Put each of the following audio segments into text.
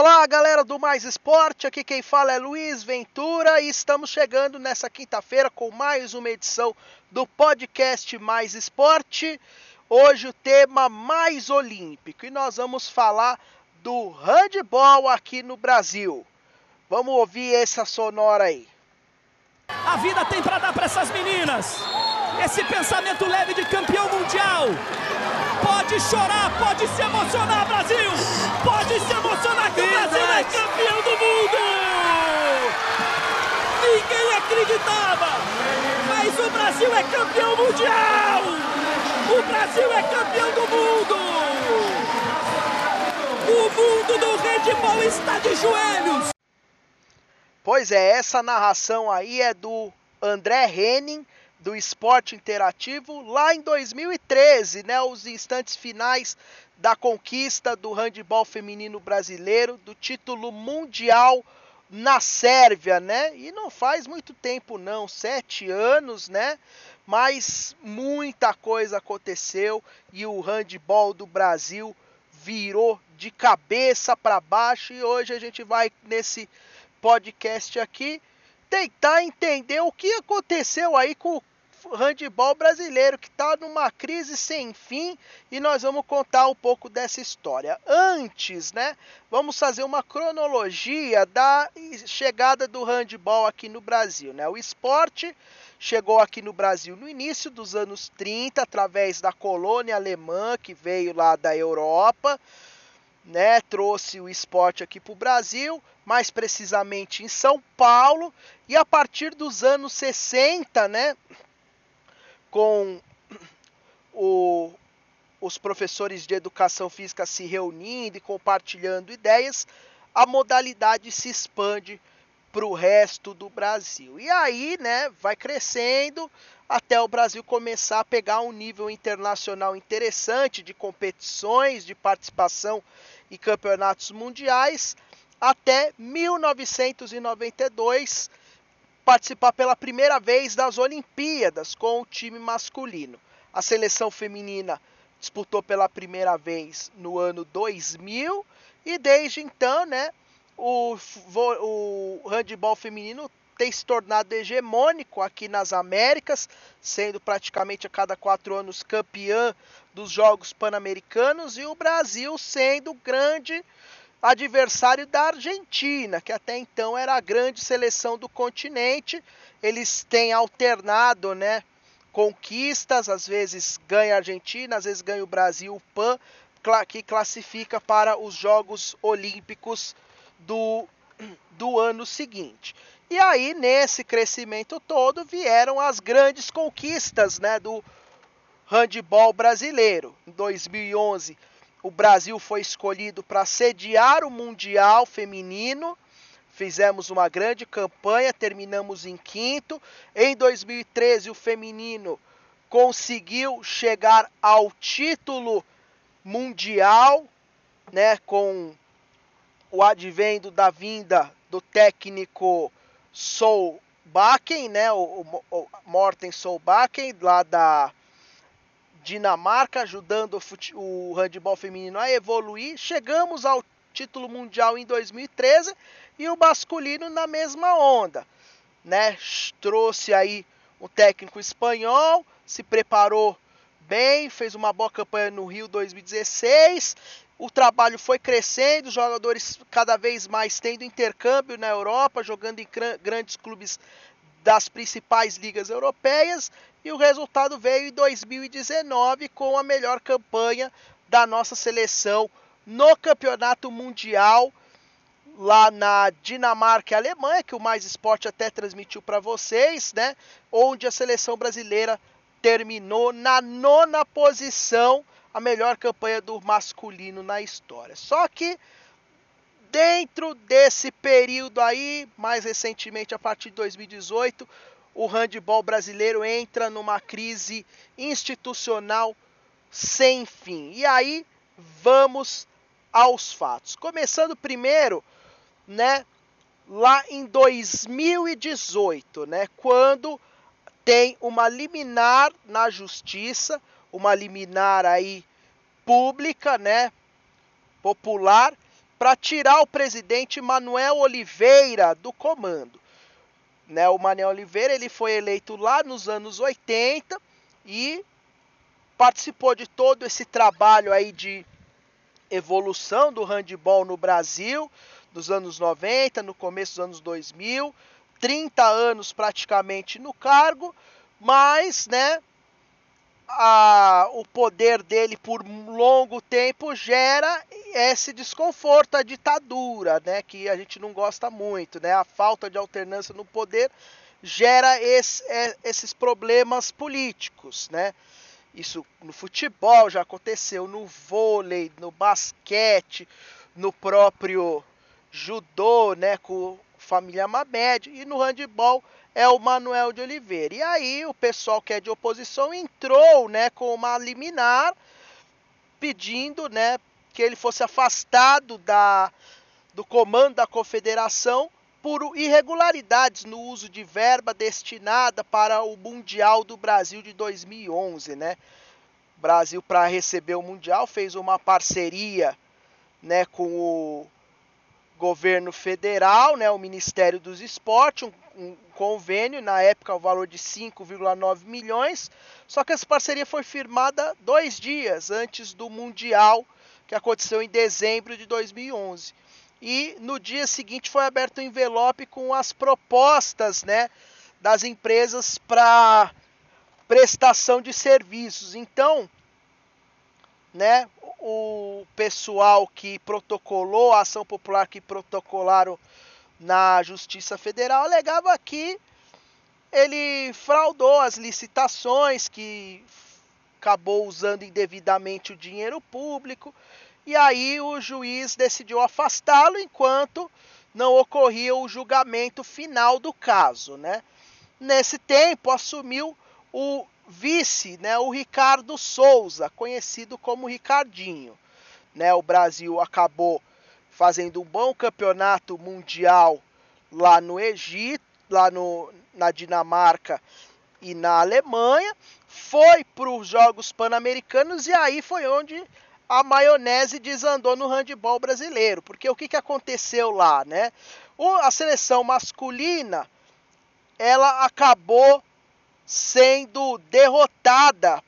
Olá, galera do Mais Esporte. Aqui quem fala é Luiz Ventura e estamos chegando nessa quinta-feira com mais uma edição do podcast Mais Esporte. Hoje o tema mais olímpico e nós vamos falar do handball aqui no Brasil. Vamos ouvir essa sonora aí. A vida tem para dar para essas meninas esse pensamento leve de campeão mundial. Pode chorar, pode se emocionar, Brasil! Pode se emocionar que o Brasil é campeão do mundo! Ninguém acreditava, mas o Brasil é campeão mundial! O Brasil é campeão do mundo! O mundo do handball está de joelhos! Pois é, essa narração aí é do André Henning, do esporte interativo, lá em 2013, né, os instantes finais da conquista do handebol feminino brasileiro, do título mundial na Sérvia, né? E não faz muito tempo não, sete anos, né? Mas muita coisa aconteceu e o handebol do Brasil virou de cabeça para baixo e hoje a gente vai nesse podcast aqui tentar entender o que aconteceu aí com o handebol brasileiro, que está numa crise sem fim, e nós vamos contar um pouco dessa história. Antes, né, vamos fazer uma cronologia da chegada do handebol aqui no Brasil. Né? O esporte chegou aqui no Brasil no início dos anos 30, através da colônia alemã que veio lá da Europa né, trouxe o esporte aqui para o Brasil, mais precisamente em São Paulo, e a partir dos anos 60, né, com o, os professores de educação física se reunindo e compartilhando ideias, a modalidade se expande para o resto do Brasil. E aí, né, vai crescendo até o Brasil começar a pegar um nível internacional interessante de competições, de participação e campeonatos mundiais até 1992 participar pela primeira vez das Olimpíadas com o time masculino. A seleção feminina disputou pela primeira vez no ano 2000 e desde então, né, o, o handebol feminino tem se tornado hegemônico aqui nas Américas, sendo praticamente a cada quatro anos campeã dos Jogos Pan-Americanos e o Brasil sendo grande adversário da Argentina, que até então era a grande seleção do continente. Eles têm alternado, né? Conquistas, às vezes ganha a Argentina, às vezes ganha o Brasil, o PAN, que classifica para os Jogos Olímpicos do, do ano seguinte. E aí, nesse crescimento todo, vieram as grandes conquistas né, do handball brasileiro. Em 2011, o Brasil foi escolhido para sediar o Mundial Feminino. Fizemos uma grande campanha, terminamos em quinto. Em 2013, o feminino conseguiu chegar ao título mundial, né, com o advento da vinda do técnico Solbakken, né, o, o, o Morten Solbakken, lá da Dinamarca, ajudando o, fute, o handball feminino a evoluir. Chegamos ao título mundial em 2013 e o masculino na mesma onda, né? Trouxe aí um técnico espanhol, se preparou bem, fez uma boa campanha no Rio 2016. O trabalho foi crescendo, os jogadores cada vez mais tendo intercâmbio na Europa, jogando em grandes clubes das principais ligas europeias e o resultado veio em 2019 com a melhor campanha da nossa seleção no Campeonato Mundial lá na Dinamarca e Alemanha, que o Mais Esporte até transmitiu para vocês, né? Onde a seleção brasileira terminou na nona posição, a melhor campanha do masculino na história. Só que dentro desse período aí, mais recentemente a partir de 2018, o handebol brasileiro entra numa crise institucional sem fim. E aí vamos aos fatos. Começando primeiro, né, lá em 2018, né, quando tem uma liminar na justiça, uma liminar aí pública, né, popular, para tirar o presidente Manuel Oliveira do comando. Né, o Manuel Oliveira ele foi eleito lá nos anos 80 e participou de todo esse trabalho aí de evolução do handball no Brasil, dos anos 90, no começo dos anos 2000, 30 anos praticamente no cargo, mas, né, a, o poder dele por longo tempo gera esse desconforto, a ditadura, né, que a gente não gosta muito, né, a falta de alternância no poder gera esse, é, esses problemas políticos, né. Isso no futebol já aconteceu, no vôlei, no basquete, no próprio judô, né, com família Mamed, e no handball é o Manuel de Oliveira. E aí o pessoal que é de oposição entrou, né, com uma liminar pedindo, né, que ele fosse afastado da do comando da confederação por irregularidades no uso de verba destinada para o Mundial do Brasil de 2011, né? Brasil para receber o Mundial fez uma parceria, né, com o governo federal, né, o Ministério dos Esportes, um, um convênio, na época o valor de 5,9 milhões, só que essa parceria foi firmada dois dias antes do Mundial, que aconteceu em dezembro de 2011 e no dia seguinte foi aberto um envelope com as propostas né, das empresas para prestação de serviços. Então, né, o pessoal que protocolou, a ação popular que protocolaram na Justiça Federal alegava que ele fraudou as licitações, que acabou usando indevidamente o dinheiro público e aí o juiz decidiu afastá-lo enquanto não ocorria o julgamento final do caso, né? Nesse tempo assumiu o vice, né, o Ricardo Souza, conhecido como Ricardinho, né? O Brasil acabou fazendo um bom campeonato mundial lá no Egito, lá no, na Dinamarca e na Alemanha, foi para os Jogos Pan-Americanos e aí foi onde a maionese desandou no handebol brasileiro. Porque o que, que aconteceu lá, né? O, a seleção masculina, ela acabou sendo derrotada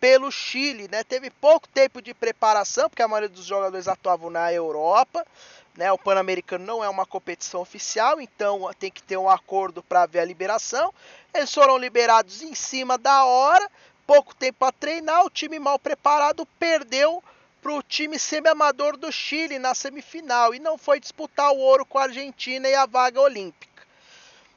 pelo Chile, né? Teve pouco tempo de preparação, porque a maioria dos jogadores atuavam na Europa, né? O Pan-Americano não é uma competição oficial, então tem que ter um acordo para ver a liberação. Eles foram liberados em cima da hora, pouco tempo para treinar, o time mal preparado perdeu para o time semi-amador do Chile na semifinal e não foi disputar o ouro com a Argentina e a vaga olímpica.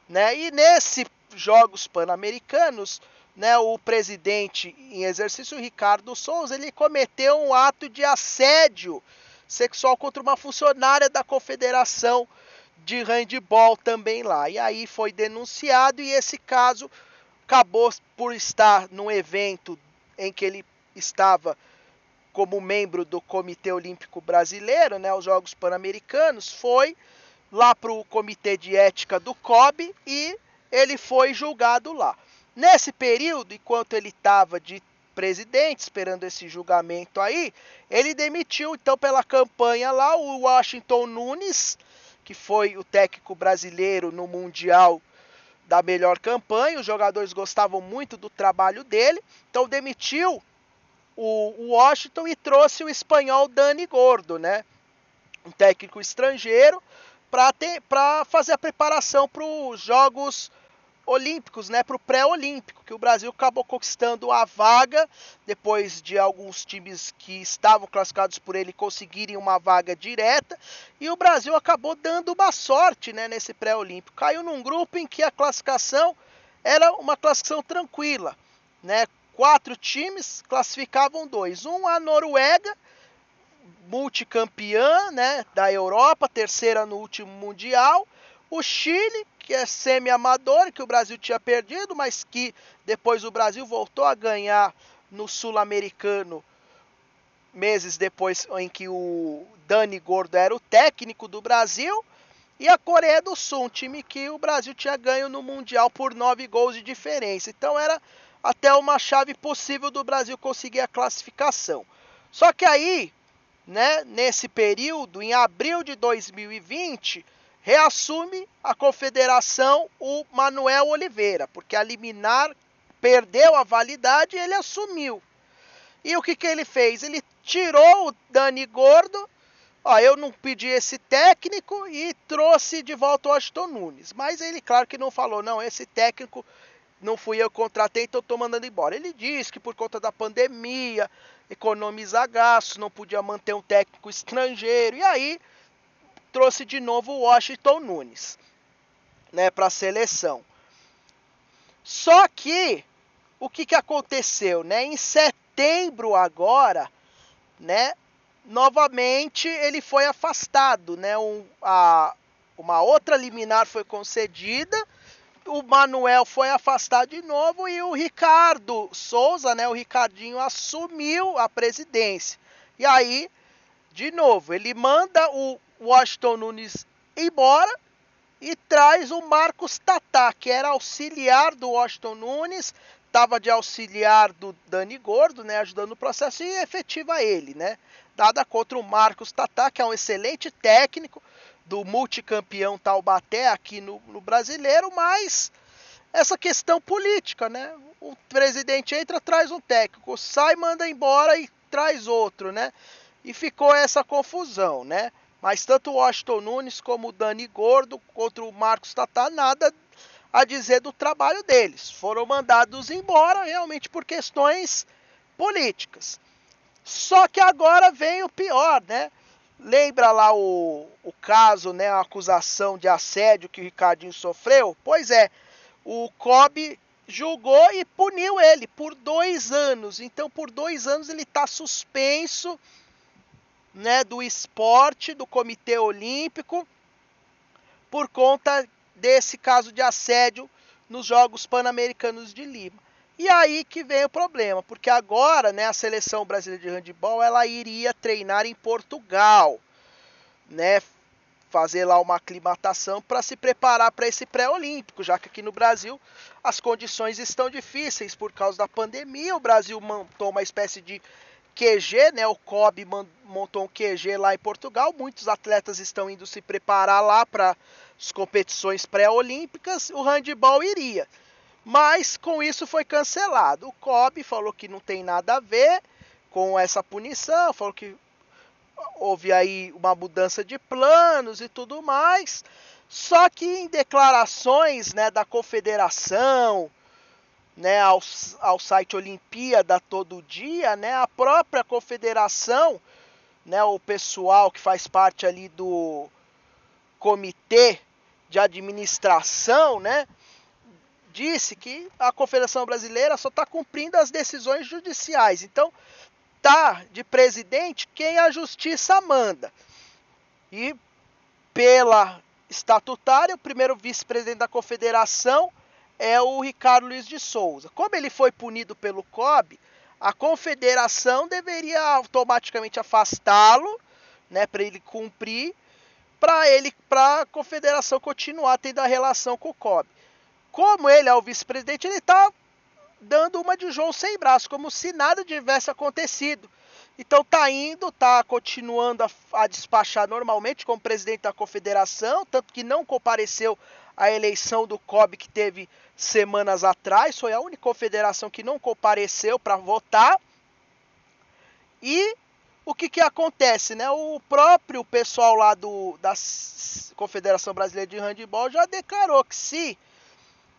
Né? E nesses Jogos Pan-Americanos, né, o presidente em exercício, Ricardo Souza, ele cometeu um ato de assédio sexual contra uma funcionária da Confederação de Handball também lá. E aí foi denunciado e esse caso acabou por estar num evento em que ele estava como membro do Comitê Olímpico Brasileiro, né, os Jogos Pan-Americanos, foi lá para o Comitê de Ética do COB e ele foi julgado lá. Nesse período, enquanto ele estava de presidente, esperando esse julgamento aí, ele demitiu então pela campanha lá o Washington Nunes, que foi o técnico brasileiro no Mundial da melhor campanha. Os jogadores gostavam muito do trabalho dele, então demitiu o Washington e trouxe o espanhol Dani Gordo, né? Um técnico estrangeiro para fazer a preparação para os Jogos Olímpicos, né? Para o pré-olímpico, que o Brasil acabou conquistando a vaga depois de alguns times que estavam classificados por ele conseguirem uma vaga direta e o Brasil acabou dando uma sorte, né? Nesse pré-olímpico, caiu num grupo em que a classificação era uma classificação tranquila, né? quatro times, classificavam dois. Um a Noruega, multicampeã né, da Europa, terceira no último Mundial. O Chile, que é semi-amador, que o Brasil tinha perdido, mas que depois o Brasil voltou a ganhar no Sul-Americano meses depois em que o Dani Gordo era o técnico do Brasil. E a Coreia do Sul, um time que o Brasil tinha ganho no Mundial por nove gols de diferença. Então era até uma chave possível do Brasil conseguir a classificação. Só que aí né, nesse período, em abril de 2020, reassume a confederação o Manuel Oliveira, porque a liminar perdeu a validade e ele assumiu. E o que, que ele fez? Ele tirou o Dani Gordo, ó, eu não pedi esse técnico e trouxe de volta o Aston Nunes. Mas ele, claro que não falou, não, esse técnico não fui eu que contratei, então estou mandando embora. Ele disse que por conta da pandemia, economizar gastos, não podia manter um técnico estrangeiro. E aí trouxe de novo o Washington Nunes, né, para a seleção. Só que o que, que aconteceu, né? Em setembro agora, né, novamente ele foi afastado, né? Um, a, uma outra liminar foi concedida, o Manuel foi afastado de novo e o Ricardo Souza, né, o Ricardinho assumiu a presidência. E aí, de novo, ele manda o Washington Nunes embora e traz o Marcos Tatá, que era auxiliar do Washington Nunes, estava de auxiliar do Dani Gordo, né, ajudando o processo e efetiva ele, né? Dada contra o Marcos Tatá, que é um excelente técnico do multicampeão Taubaté aqui no, no brasileiro, mas essa questão política, né? O presidente entra, traz um técnico, sai, manda embora e traz outro, né? E ficou essa confusão, né? Mas tanto o Washington Nunes como o Dani Gordo contra o Marcos Tatá, nada a dizer do trabalho deles. Foram mandados embora realmente por questões políticas. Só que agora vem o pior, né? Lembra lá o, o caso, né, a acusação de assédio que o Ricardinho sofreu? Pois é, o COB julgou e puniu ele por dois anos. Então, por dois anos ele está suspenso né, do esporte, do Comitê Olímpico, por conta desse caso de assédio nos Jogos Pan-Americanos de Lima. E aí que vem o problema, porque agora, né, a seleção brasileira de handebol, ela iria treinar em Portugal, né, fazer lá uma aclimatação para se preparar para esse pré-olímpico, já que aqui no Brasil as condições estão difíceis por causa da pandemia. O Brasil montou uma espécie de QG, né? O COB montou um QG lá em Portugal. Muitos atletas estão indo se preparar lá para as competições pré-olímpicas. O handball iria, mas com isso foi cancelado. O COB falou que não tem nada a ver com essa punição, falou que houve aí uma mudança de planos e tudo mais. Só que em declarações, né, da confederação, né, ao, ao site Olimpíada Todo Dia, né, a própria confederação, né, o pessoal que faz parte ali do comitê de administração, né, disse que a Confederação Brasileira só está cumprindo as decisões judiciais. Então, tá de presidente quem a justiça manda. E pela estatutária, o primeiro vice-presidente da confederação é o Ricardo Luiz de Souza. Como ele foi punido pelo COB, a confederação deveria automaticamente afastá-lo, né, para ele cumprir, para ele, para a confederação continuar tendo a relação com o COB. Como ele é o vice-presidente, ele está dando uma de João sem braço, como se nada tivesse acontecido. Então tá indo, tá continuando a, a, despachar normalmente como presidente da confederação, tanto que não compareceu à eleição do COB que teve semanas atrás, foi a única confederação que não compareceu para votar. E o que, que acontece, né? O próprio pessoal lá do, da Confederação Brasileira de Handebol já declarou que se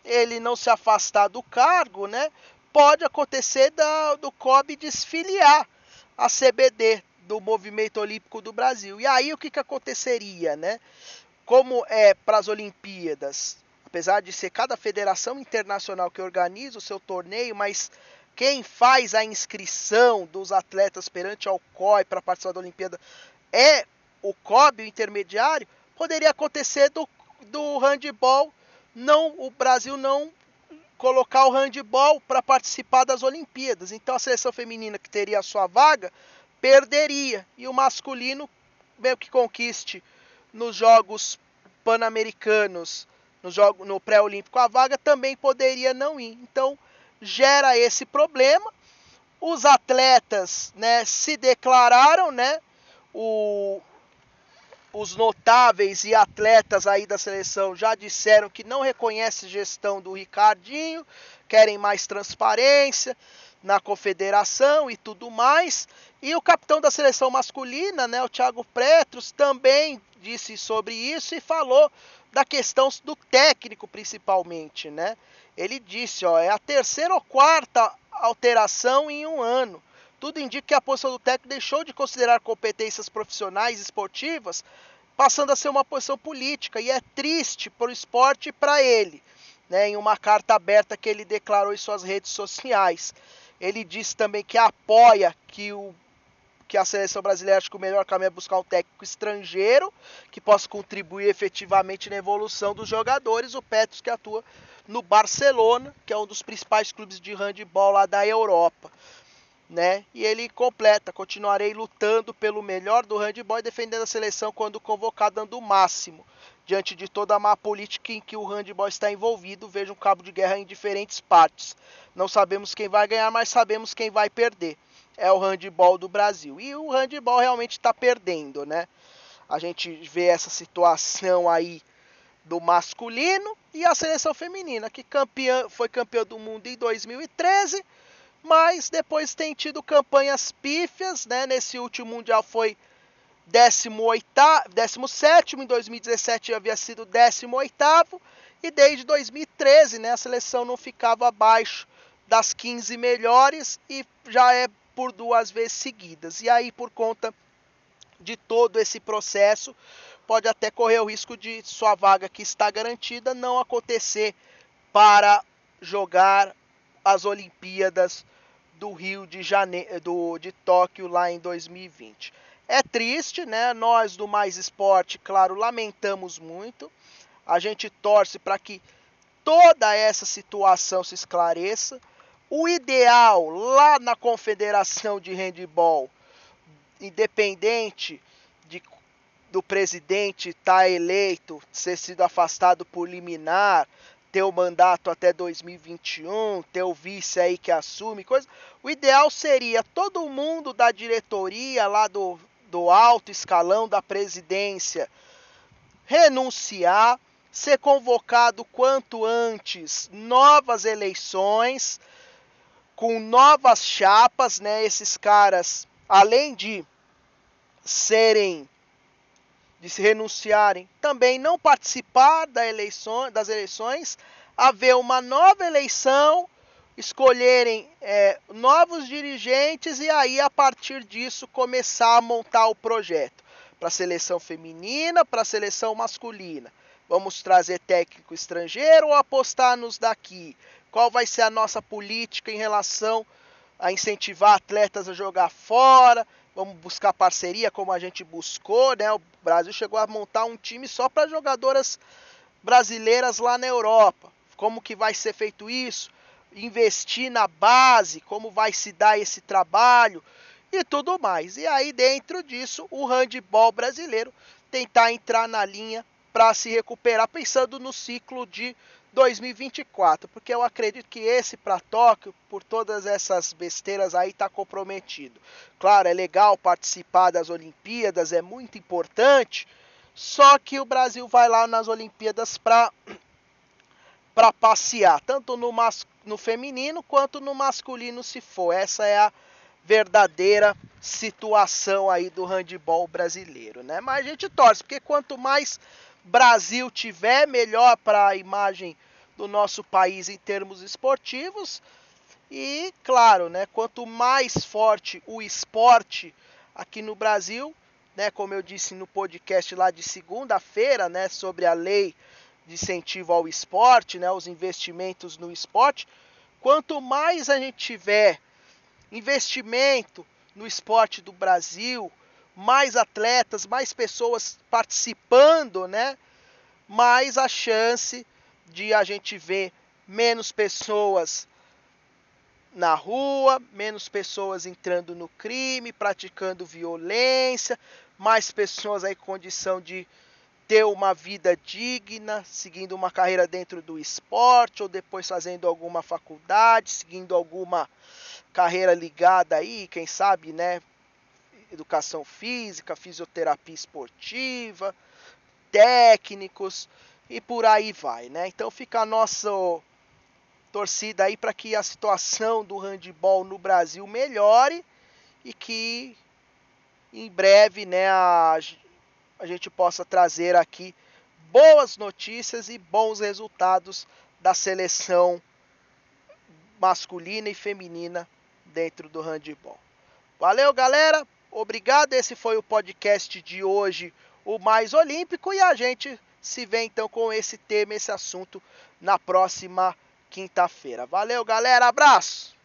ele não se afastar do cargo, né, pode acontecer da, do COB desfiliar a CBD do Movimento Olímpico do Brasil. E aí o que, que aconteceria, né? Como é para as Olimpíadas, apesar de ser cada federação internacional que organiza o seu torneio, mas quem faz a inscrição dos atletas perante ao COI para participar da Olimpíada é o COB, o intermediário, poderia acontecer do, do handball, não, o Brasil não colocar o handball para participar das Olimpíadas. Então a seleção feminina que teria a sua vaga perderia e o masculino meio que conquiste nos Jogos Pan-Americanos no, jogo, no pré-olímpico, a vaga também poderia não ir. Então, gera esse problema. Os atletas né, se declararam, né? o, os notáveis e atletas aí da seleção já disseram que não reconhece gestão do Ricardinho, querem mais transparência na confederação e tudo mais. E o capitão da seleção masculina, né, o Thiago Pretros, também disse sobre isso e falou da questão do técnico principalmente, né? Ele disse, ó, é a terceira ou quarta alteração em um ano. Tudo indica que a posição do técnico deixou de considerar competências profissionais esportivas, passando a ser uma posição política. E é triste para o esporte e para ele, né, em uma carta aberta que ele declarou em suas redes sociais. Ele disse também que apoia que o que a seleção brasileira acha que o melhor caminho é buscar um técnico estrangeiro que possa contribuir efetivamente na evolução dos jogadores. O Petros que atua no Barcelona, que é um dos principais clubes de handebol lá da Europa né? E ele completa: continuarei lutando pelo melhor do handball e defendendo a seleção quando convocado, dando o máximo. Diante de toda a má política em que o handball está envolvido, vejo um cabo de guerra em diferentes partes. Não sabemos quem vai ganhar, mas sabemos quem vai perder. É o handball do Brasil. E o handball realmente está perdendo, né? A gente vê essa situação aí do masculino e a seleção feminina, que campeã, foi campeã do mundo em 2013 mas depois tem tido campanhas pífias, né? Nesse último mundial foi 18, 17, em 2017 havia sido 18 e desde 2013, né, a seleção não ficava abaixo das 15 melhores e já é por duas vezes seguidas. E aí por conta de todo esse processo, pode até correr o risco de sua vaga que está garantida não acontecer para jogar as Olimpíadas do Rio de Janeiro, do, de Tóquio lá em 2020. É triste, né? Nós do Mais Esporte, claro, lamentamos muito. A gente torce para que toda essa situação se esclareça. O ideal lá na Confederação de Handball, independente de, do presidente estar tá eleito, ser sido afastado por liminar, ter o mandato até 2021, ter o vice aí que assume, coisa. O ideal seria todo mundo da diretoria lá do, do alto escalão da presidência renunciar, ser convocado quanto antes novas eleições com novas chapas, né? Esses caras, além de serem de se renunciarem, também não participar da eleição, das eleições, haver uma nova eleição, escolherem é, novos dirigentes e aí a partir disso começar a montar o projeto para a seleção feminina, para a seleção masculina. Vamos trazer técnico estrangeiro ou apostar nos daqui? Qual vai ser a nossa política em relação a incentivar atletas a jogar fora? vamos buscar parceria como a gente buscou, né? O Brasil chegou a montar um time só para jogadoras brasileiras lá na Europa. Como que vai ser feito isso? Investir na base, como vai se dar esse trabalho e tudo mais. E aí dentro disso, o handball brasileiro tentar entrar na linha para se recuperar pensando no ciclo de 2024, porque eu acredito que esse para Tóquio, por todas essas besteiras aí, está comprometido. Claro, é legal participar das Olimpíadas, é muito importante, só que o Brasil vai lá nas Olimpíadas para passear, tanto no, mas, no feminino quanto no masculino, se for. Essa é a verdadeira situação aí do handball brasileiro, né? Mas a gente torce, porque quanto mais Brasil tiver, melhor para a imagem do nosso país em termos esportivos. E, claro, né, quanto mais forte o esporte aqui no Brasil, né, como eu disse no podcast lá de segunda-feira, né, sobre a lei de incentivo ao esporte, né, os investimentos no esporte, quanto mais a gente tiver investimento no esporte do Brasil, mais atletas, mais pessoas participando, né, mais a chance de a gente ver menos pessoas na rua, menos pessoas entrando no crime, praticando violência, mais pessoas aí com condição de ter uma vida digna, seguindo uma carreira dentro do esporte ou depois fazendo alguma faculdade, seguindo alguma carreira ligada aí, quem sabe, né, educação física, fisioterapia esportiva, técnicos e por aí vai, né? Então fica a nossa torcida aí para que a situação do handball no Brasil melhore e que em breve, né, a, a gente possa trazer aqui boas notícias e bons resultados da seleção masculina e feminina dentro do handball. Valeu, galera. Obrigado. Esse foi o podcast de hoje, o mais olímpico, e a gente se vê então com esse tema, esse assunto na próxima quinta-feira. Valeu, galera. Abraço.